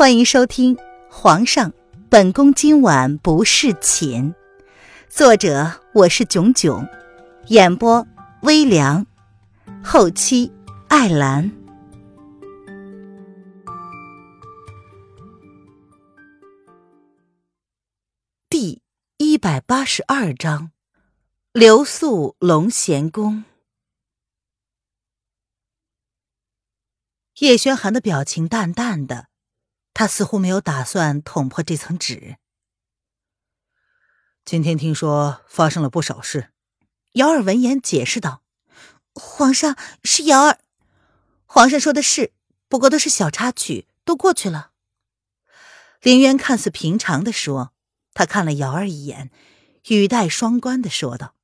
欢迎收听《皇上，本宫今晚不侍寝》，作者我是囧囧，演播微凉，后期艾兰。第一百八十二章，留宿龙贤宫。叶轩寒的表情淡淡的。他似乎没有打算捅破这层纸。今天听说发生了不少事，瑶儿闻言解释道：“皇上是瑶儿，皇上说的是，不过都是小插曲，都过去了。”林渊看似平常的说，他看了瑶儿一眼，语带双关的说道：“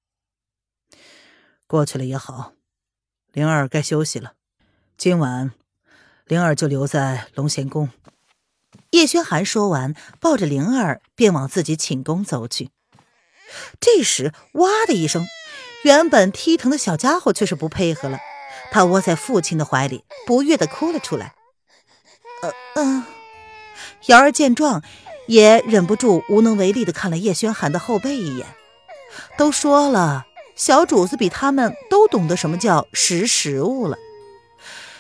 过去了也好，灵儿该休息了，今晚灵儿就留在龙贤宫。”叶轩寒说完，抱着灵儿便往自己寝宫走去。这时，哇的一声，原本踢疼的小家伙却是不配合了，他窝在父亲的怀里，不悦的哭了出来。呃嗯，瑶儿见状，也忍不住无能为力的看了叶轩寒的后背一眼。都说了，小主子比他们都懂得什么叫识时务了。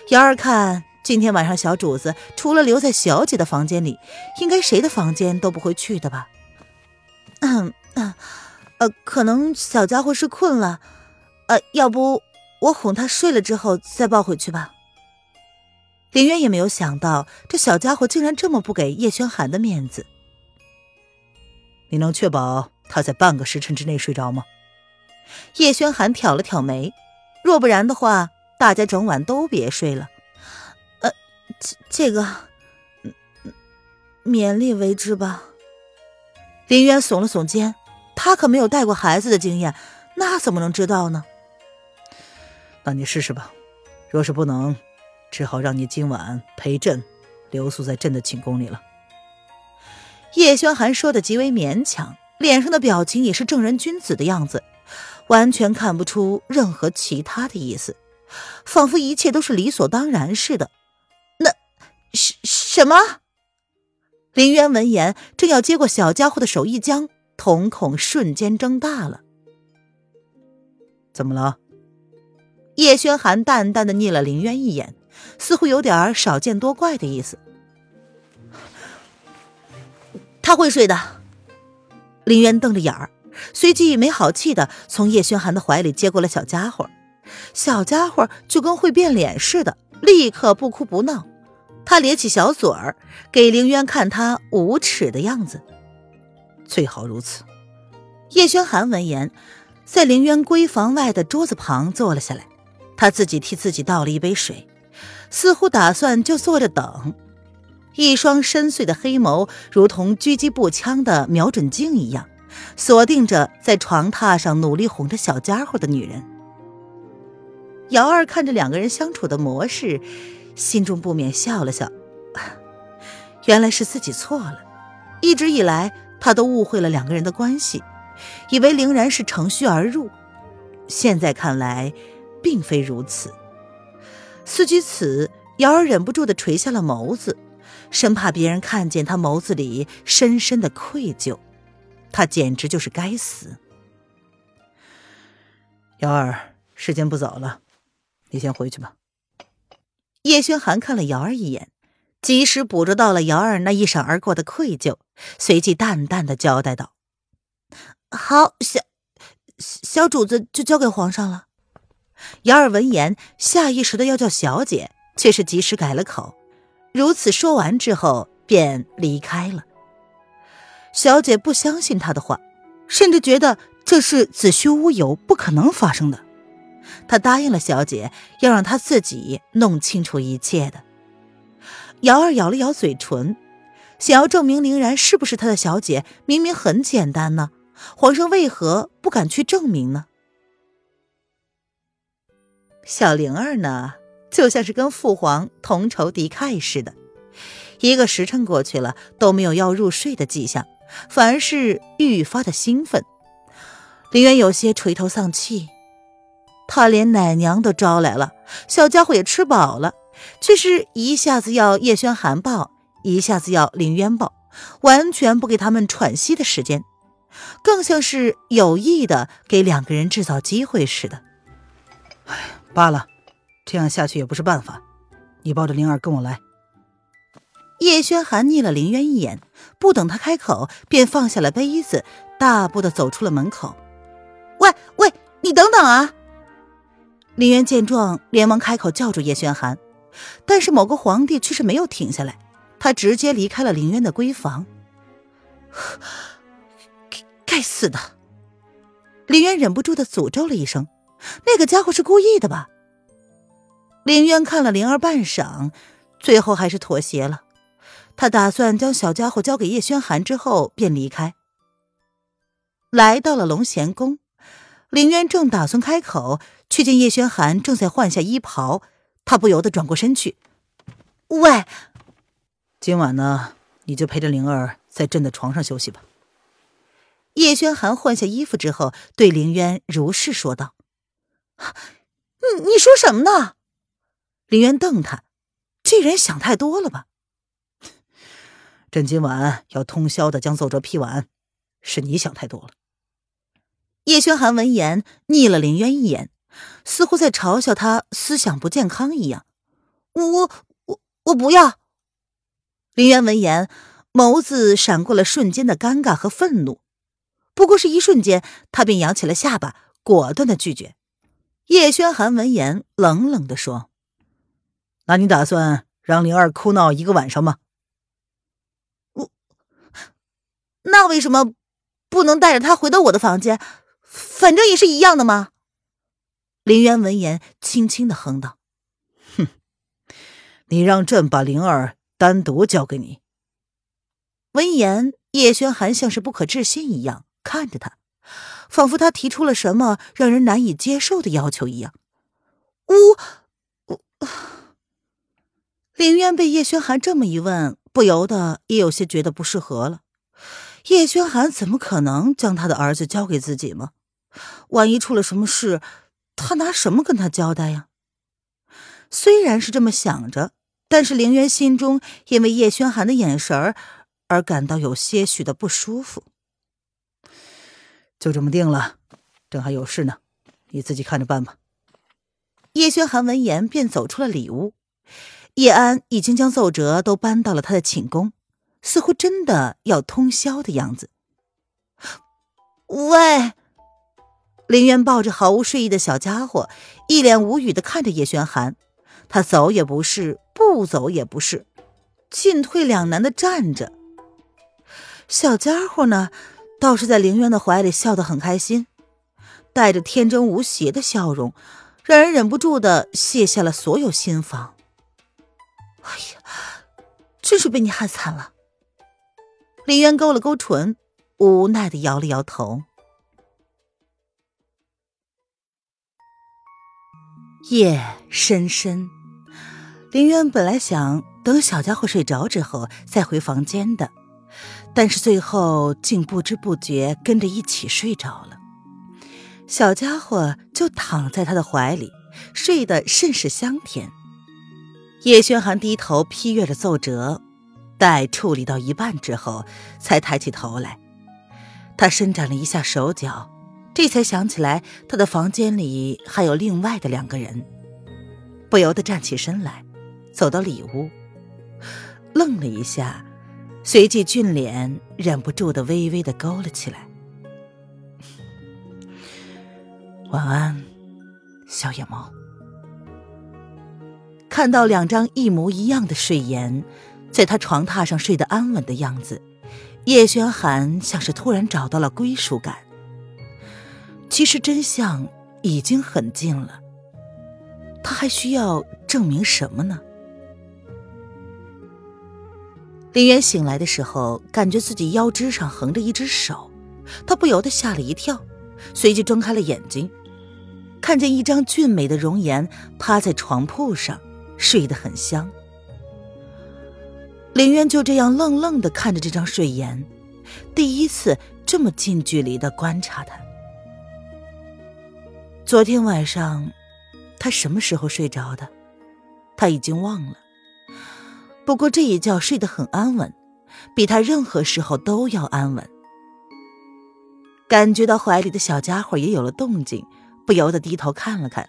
瑶儿看。今天晚上，小主子除了留在小姐的房间里，应该谁的房间都不会去的吧？嗯嗯，呃，可能小家伙是困了，呃，要不我哄他睡了之后再抱回去吧。林渊也没有想到，这小家伙竟然这么不给叶轩寒的面子。你能确保他在半个时辰之内睡着吗？叶轩寒挑了挑眉，若不然的话，大家整晚都别睡了。这这个，勉力为之吧。林渊耸了耸肩，他可没有带过孩子的经验，那怎么能知道呢？那你试试吧。若是不能，只好让你今晚陪朕留宿在朕的寝宫里了。叶轩寒说的极为勉强，脸上的表情也是正人君子的样子，完全看不出任何其他的意思，仿佛一切都是理所当然似的。什么？林渊闻言，正要接过小家伙的手一僵，瞳孔瞬间睁大了。怎么了？叶轩寒淡淡的睨了林渊一眼，似乎有点少见多怪的意思。他会睡的。林渊瞪着眼儿，随即没好气的从叶轩寒的怀里接过了小家伙。小家伙就跟会变脸似的，立刻不哭不闹。他咧起小嘴儿，给凌渊看他无耻的样子。最好如此。叶轩寒闻言，在凌渊闺房外的桌子旁坐了下来，他自己替自己倒了一杯水，似乎打算就坐着等。一双深邃的黑眸，如同狙击步枪的瞄准镜一样，锁定着在床榻上努力哄着小家伙的女人。瑶儿看着两个人相处的模式。心中不免笑了笑，原来是自己错了。一直以来，他都误会了两个人的关系，以为凌然是乘虚而入。现在看来，并非如此。思及此，瑶儿忍不住的垂下了眸子，生怕别人看见他眸子里深深的愧疚。他简直就是该死。瑶儿，时间不早了，你先回去吧。叶轩寒看了瑶儿一眼，及时捕捉到了瑶儿那一闪而过的愧疚，随即淡淡的交代道：“好，小小主子就交给皇上了。”瑶儿闻言，下意识的要叫小姐，却是及时改了口。如此说完之后，便离开了。小姐不相信他的话，甚至觉得这是子虚乌有，不可能发生的。他答应了小姐，要让她自己弄清楚一切的。瑶儿咬了咬嘴唇，想要证明凌然是不是他的小姐，明明很简单呢。皇上为何不敢去证明呢？小灵儿呢，就像是跟父皇同仇敌忾似的，一个时辰过去了都没有要入睡的迹象，反而是愈发的兴奋。林渊有些垂头丧气。他连奶娘都招来了，小家伙也吃饱了，却是一下子要叶轩寒抱，一下子要林渊抱，完全不给他们喘息的时间，更像是有意的给两个人制造机会似的。哎，罢了，这样下去也不是办法。你抱着灵儿跟我来。叶轩寒睨了林渊一眼，不等他开口，便放下了杯子，大步的走出了门口。喂喂，你等等啊！林渊见状，连忙开口叫住叶轩寒，但是某个皇帝却是没有停下来，他直接离开了林渊的闺房。该死的！林渊忍不住的诅咒了一声：“那个家伙是故意的吧？”林渊看了灵儿半晌，最后还是妥协了。他打算将小家伙交给叶轩寒之后便离开。来到了龙贤宫，林渊正打算开口，却见叶轩寒正在换下衣袍，他不由得转过身去：“喂，今晚呢，你就陪着灵儿在朕的床上休息吧。”叶轩寒换下衣服之后，对林渊如是说道：“你你说什么呢？”林渊瞪他：“这人想太多了吧？” 朕今晚要通宵的将奏折批完，是你想太多了。叶轩寒闻言睨了林渊一眼，似乎在嘲笑他思想不健康一样。我我我不要！林渊闻言，眸子闪过了瞬间的尴尬和愤怒。不过是一瞬间，他便扬起了下巴，果断的拒绝。叶轩寒闻言冷冷的说：“那你打算让灵儿哭闹一个晚上吗？”我那为什么不能带着他回到我的房间？反正也是一样的嘛。林渊闻言，轻轻的哼道：“哼，你让朕把灵儿单独交给你。”闻言，叶轩寒像是不可置信一样看着他，仿佛他提出了什么让人难以接受的要求一样。呜我……林渊被叶轩寒这么一问，不由得也有些觉得不适合了。叶轩寒怎么可能将他的儿子交给自己吗？万一出了什么事，他拿什么跟他交代呀？虽然是这么想着，但是凌渊心中因为叶轩寒的眼神而感到有些许的不舒服。就这么定了，朕还有事呢，你自己看着办吧。叶轩寒闻言便走出了里屋，叶安已经将奏折都搬到了他的寝宫。似乎真的要通宵的样子。喂，林渊抱着毫无睡意的小家伙，一脸无语的看着叶轩寒。他走也不是，不走也不是，进退两难的站着。小家伙呢，倒是在林渊的怀里笑得很开心，带着天真无邪的笑容，让人忍不住的卸下了所有心防。哎呀，真是被你害惨了。林渊勾了勾唇，无奈的摇了摇头。夜深深，林渊本来想等小家伙睡着之后再回房间的，但是最后竟不知不觉跟着一起睡着了。小家伙就躺在他的怀里，睡得甚是香甜。叶轩寒低头批阅着奏折。待处理到一半之后，才抬起头来。他伸展了一下手脚，这才想起来他的房间里还有另外的两个人，不由得站起身来，走到里屋，愣了一下，随即俊脸忍不住的微微的勾了起来。晚安，小野猫。看到两张一模一样的睡颜。在他床榻上睡得安稳的样子，叶轩寒像是突然找到了归属感。其实真相已经很近了，他还需要证明什么呢？林渊醒来的时候，感觉自己腰肢上横着一只手，他不由得吓了一跳，随即睁开了眼睛，看见一张俊美的容颜趴在床铺上，睡得很香。林渊就这样愣愣的看着这张睡颜，第一次这么近距离的观察他。昨天晚上，他什么时候睡着的？他已经忘了。不过这一觉睡得很安稳，比他任何时候都要安稳。感觉到怀里的小家伙也有了动静，不由得低头看了看，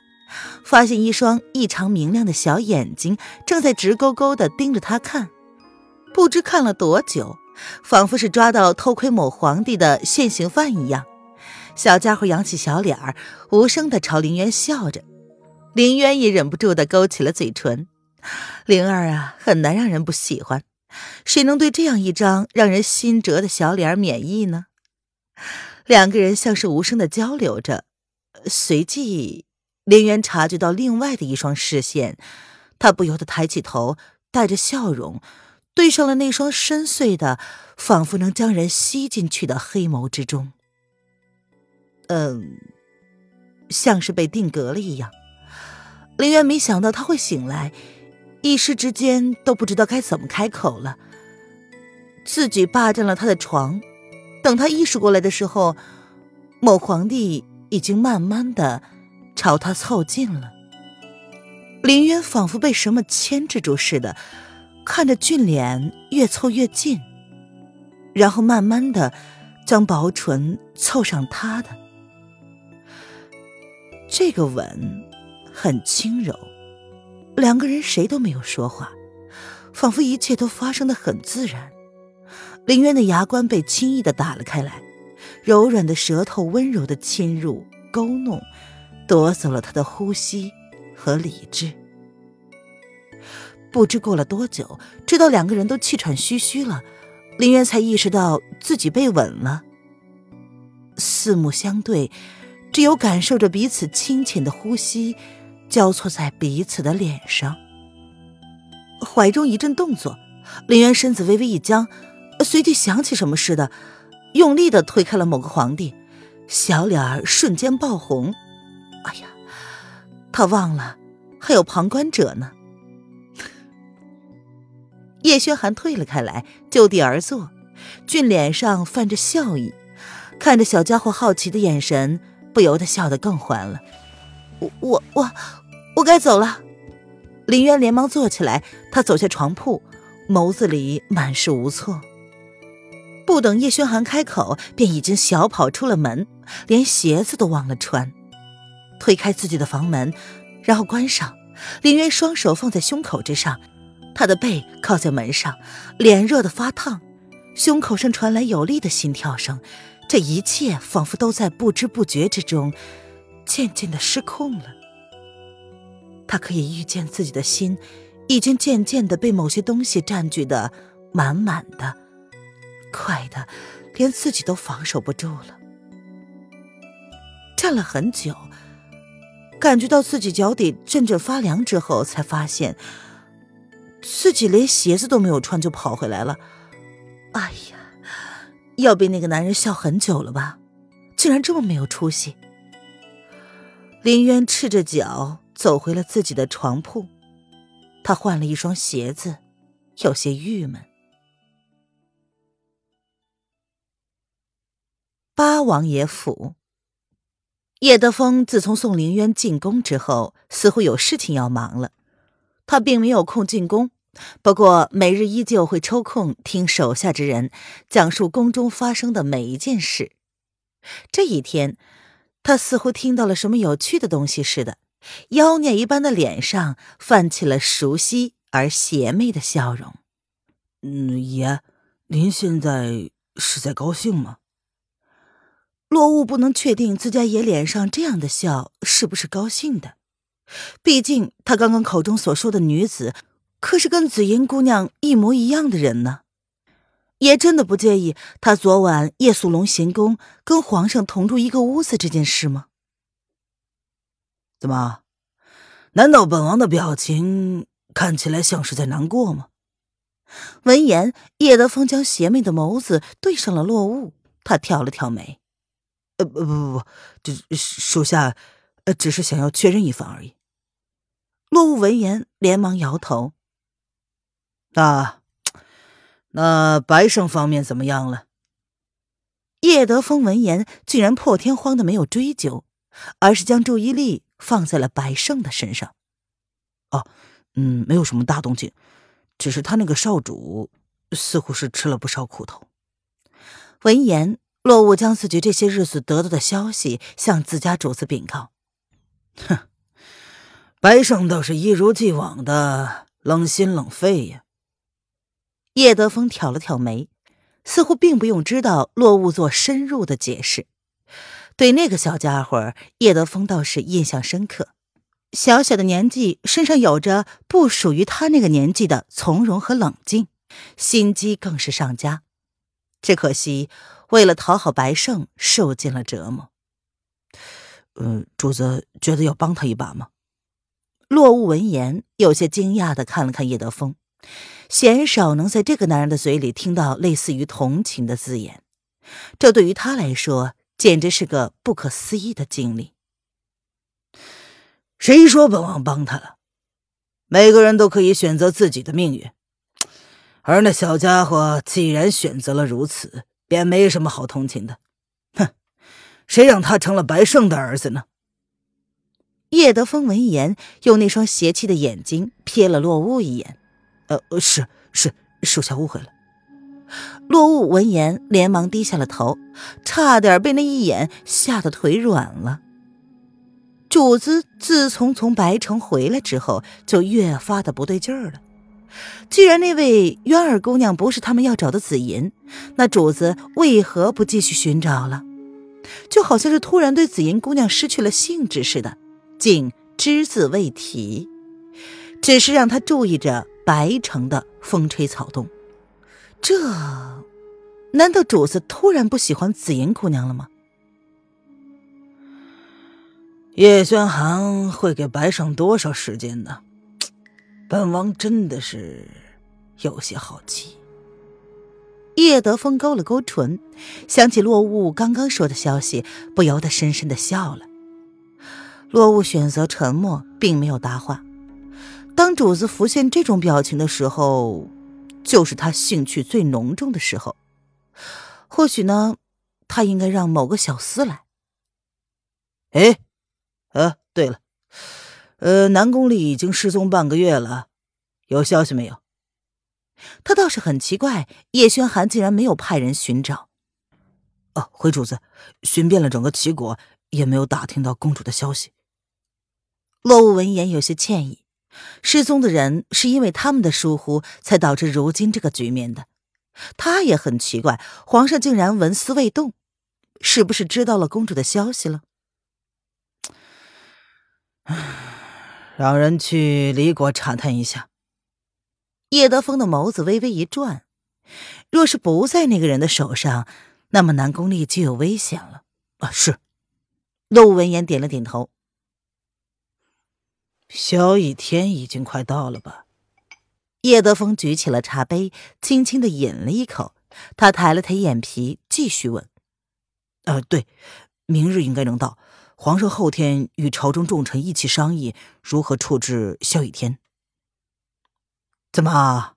发现一双异常明亮的小眼睛正在直勾勾地盯着他看，不知看了多久，仿佛是抓到偷窥某皇帝的现行犯一样。小家伙扬起小脸儿，无声地朝林渊笑着，林渊也忍不住地勾起了嘴唇。灵儿啊，很难让人不喜欢，谁能对这样一张让人心折的小脸免疫呢？两个人像是无声的交流着，随即林渊察觉到另外的一双视线，他不由得抬起头，带着笑容，对上了那双深邃的，仿佛能将人吸进去的黑眸之中。嗯，像是被定格了一样。林渊没想到他会醒来，一时之间都不知道该怎么开口了，自己霸占了他的床。等他意识过来的时候，某皇帝已经慢慢的朝他凑近了。林渊仿佛被什么牵制住似的，看着俊脸越凑越近，然后慢慢的将薄唇凑上他的。这个吻很轻柔，两个人谁都没有说话，仿佛一切都发生的很自然。林渊的牙关被轻易的打了开来，柔软的舌头温柔的侵入、勾弄，夺走了他的呼吸和理智。不知过了多久，直到两个人都气喘吁吁了，林渊才意识到自己被吻了。四目相对，只有感受着彼此清浅的呼吸交错在彼此的脸上。怀中一阵动作，林渊身子微微一僵。随即想起什么似的，用力的推开了某个皇帝，小脸儿瞬间爆红。哎呀，他忘了还有旁观者呢。叶轩寒退了开来，就地而坐，俊脸上泛着笑意，看着小家伙好奇的眼神，不由得笑得更欢了。我我我我该走了。林渊连忙坐起来，他走下床铺，眸子里满是无措。不等叶轩寒开口，便已经小跑出了门，连鞋子都忘了穿。推开自己的房门，然后关上。林渊双手放在胸口之上，他的背靠在门上，脸热得发烫，胸口上传来有力的心跳声。这一切仿佛都在不知不觉之中，渐渐的失控了。他可以预见自己的心，已经渐渐的被某些东西占据的满满的。快的，连自己都防守不住了。站了很久，感觉到自己脚底阵阵发凉之后，才发现自己连鞋子都没有穿就跑回来了。哎呀，要被那个男人笑很久了吧？竟然这么没有出息！林渊赤着脚走回了自己的床铺，他换了一双鞋子，有些郁闷。八王爷府，叶德风自从送林渊进宫之后，似乎有事情要忙了。他并没有空进宫，不过每日依旧会抽空听手下之人讲述宫中发生的每一件事。这一天，他似乎听到了什么有趣的东西似的，妖孽一般的脸上泛起了熟悉而邪魅的笑容。嗯，爷，您现在是在高兴吗？落雾不能确定自家爷脸上这样的笑是不是高兴的，毕竟他刚刚口中所说的女子，可是跟紫银姑娘一模一样的人呢。爷真的不介意他昨晚夜宿龙贤宫，跟皇上同住一个屋子这件事吗？怎么？难道本王的表情看起来像是在难过吗？闻言，叶德风将邪魅的眸子对上了落雾，他挑了挑眉。呃不不不，这属下呃只是想要确认一番而已。落雾闻言连忙摇头。那那白胜方面怎么样了？叶德风闻言竟然破天荒的没有追究，而是将注意力放在了白胜的身上。哦，嗯，没有什么大动静，只是他那个少主似乎是吃了不少苦头。闻言，洛雾将自己这些日子得到的消息向自家主子禀告。哼，白胜倒是一如既往的冷心冷肺呀。叶德风挑了挑眉，似乎并不用知道洛雾做深入的解释。对那个小家伙，叶德风倒是印象深刻。小小的年纪，身上有着不属于他那个年纪的从容和冷静，心机更是上佳。只可惜，为了讨好白胜，受尽了折磨。嗯，主子觉得要帮他一把吗？洛雾闻言，有些惊讶的看了看叶德风，鲜少能在这个男人的嘴里听到类似于同情的字眼，这对于他来说简直是个不可思议的经历。谁说本王帮他了？每个人都可以选择自己的命运，而那小家伙既然选择了如此，便没什么好同情的。哼，谁让他成了白胜的儿子呢？叶德风闻言，用那双邪气的眼睛瞥了洛雾一眼。呃，是是，属下误会了。洛雾闻言，连忙低下了头，差点被那一眼吓得腿软了。主子自从从白城回来之后，就越发的不对劲儿了。既然那位渊儿姑娘不是他们要找的紫银，那主子为何不继续寻找了？就好像是突然对紫银姑娘失去了兴致似的，竟只字未提，只是让他注意着白城的风吹草动。这，难道主子突然不喜欢紫银姑娘了吗？叶轩寒会给白胜多少时间呢？本王真的是有些好奇。叶德风勾了勾唇，想起落雾刚刚说的消息，不由得深深的笑了。落雾选择沉默，并没有答话。当主子浮现这种表情的时候，就是他兴趣最浓重的时候。或许呢，他应该让某个小厮来。哎。呃，对了，呃，南宫丽已经失踪半个月了，有消息没有？他倒是很奇怪，叶轩寒竟然没有派人寻找。哦，回主子，寻遍了整个齐国，也没有打听到公主的消息。洛雾闻言有些歉意，失踪的人是因为他们的疏忽，才导致如今这个局面的。他也很奇怪，皇上竟然纹丝未动，是不是知道了公主的消息了？让人去离国查探一下。叶德风的眸子微微一转，若是不在那个人的手上，那么南宫丽就有危险了。啊，是。陆文言点了点头。萧逸天已经快到了吧？叶德风举起了茶杯，轻轻的饮了一口。他抬了抬眼皮，继续问：“呃，对，明日应该能到。”皇上后天与朝中重臣一起商议如何处置萧雨天。怎么，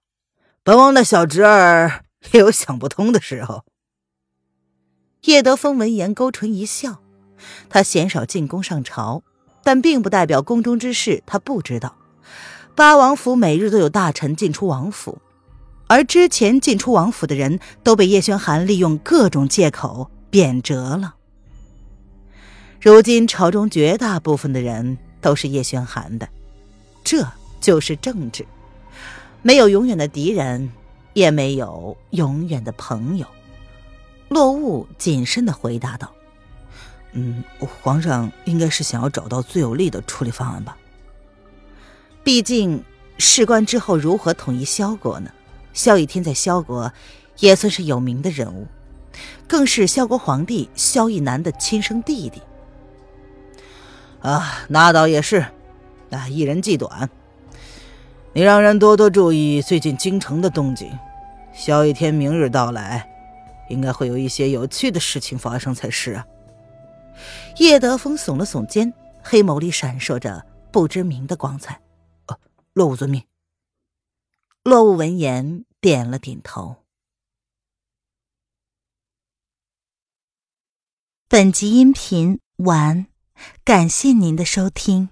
本王的小侄儿也有想不通的时候？叶德风闻言勾唇一笑，他鲜少进宫上朝，但并不代表宫中之事他不知道。八王府每日都有大臣进出王府，而之前进出王府的人都被叶轩寒利用各种借口贬谪了。如今朝中绝大部分的人都是叶轩寒的，这就是政治。没有永远的敌人，也没有永远的朋友。落雾谨慎的回答道：“嗯，皇上应该是想要找到最有利的处理方案吧？毕竟事关之后如何统一萧国呢？萧逸天在萧国也算是有名的人物，更是萧国皇帝萧逸南的亲生弟弟。”啊，那倒也是，啊，一人计短。你让人多多注意最近京城的动静。萧一天明日到来，应该会有一些有趣的事情发生才是啊。叶德峰耸了耸肩，黑眸里闪烁着不知名的光彩。呃，洛雾遵命。落伍闻言点了点头。本集音频完。感谢您的收听。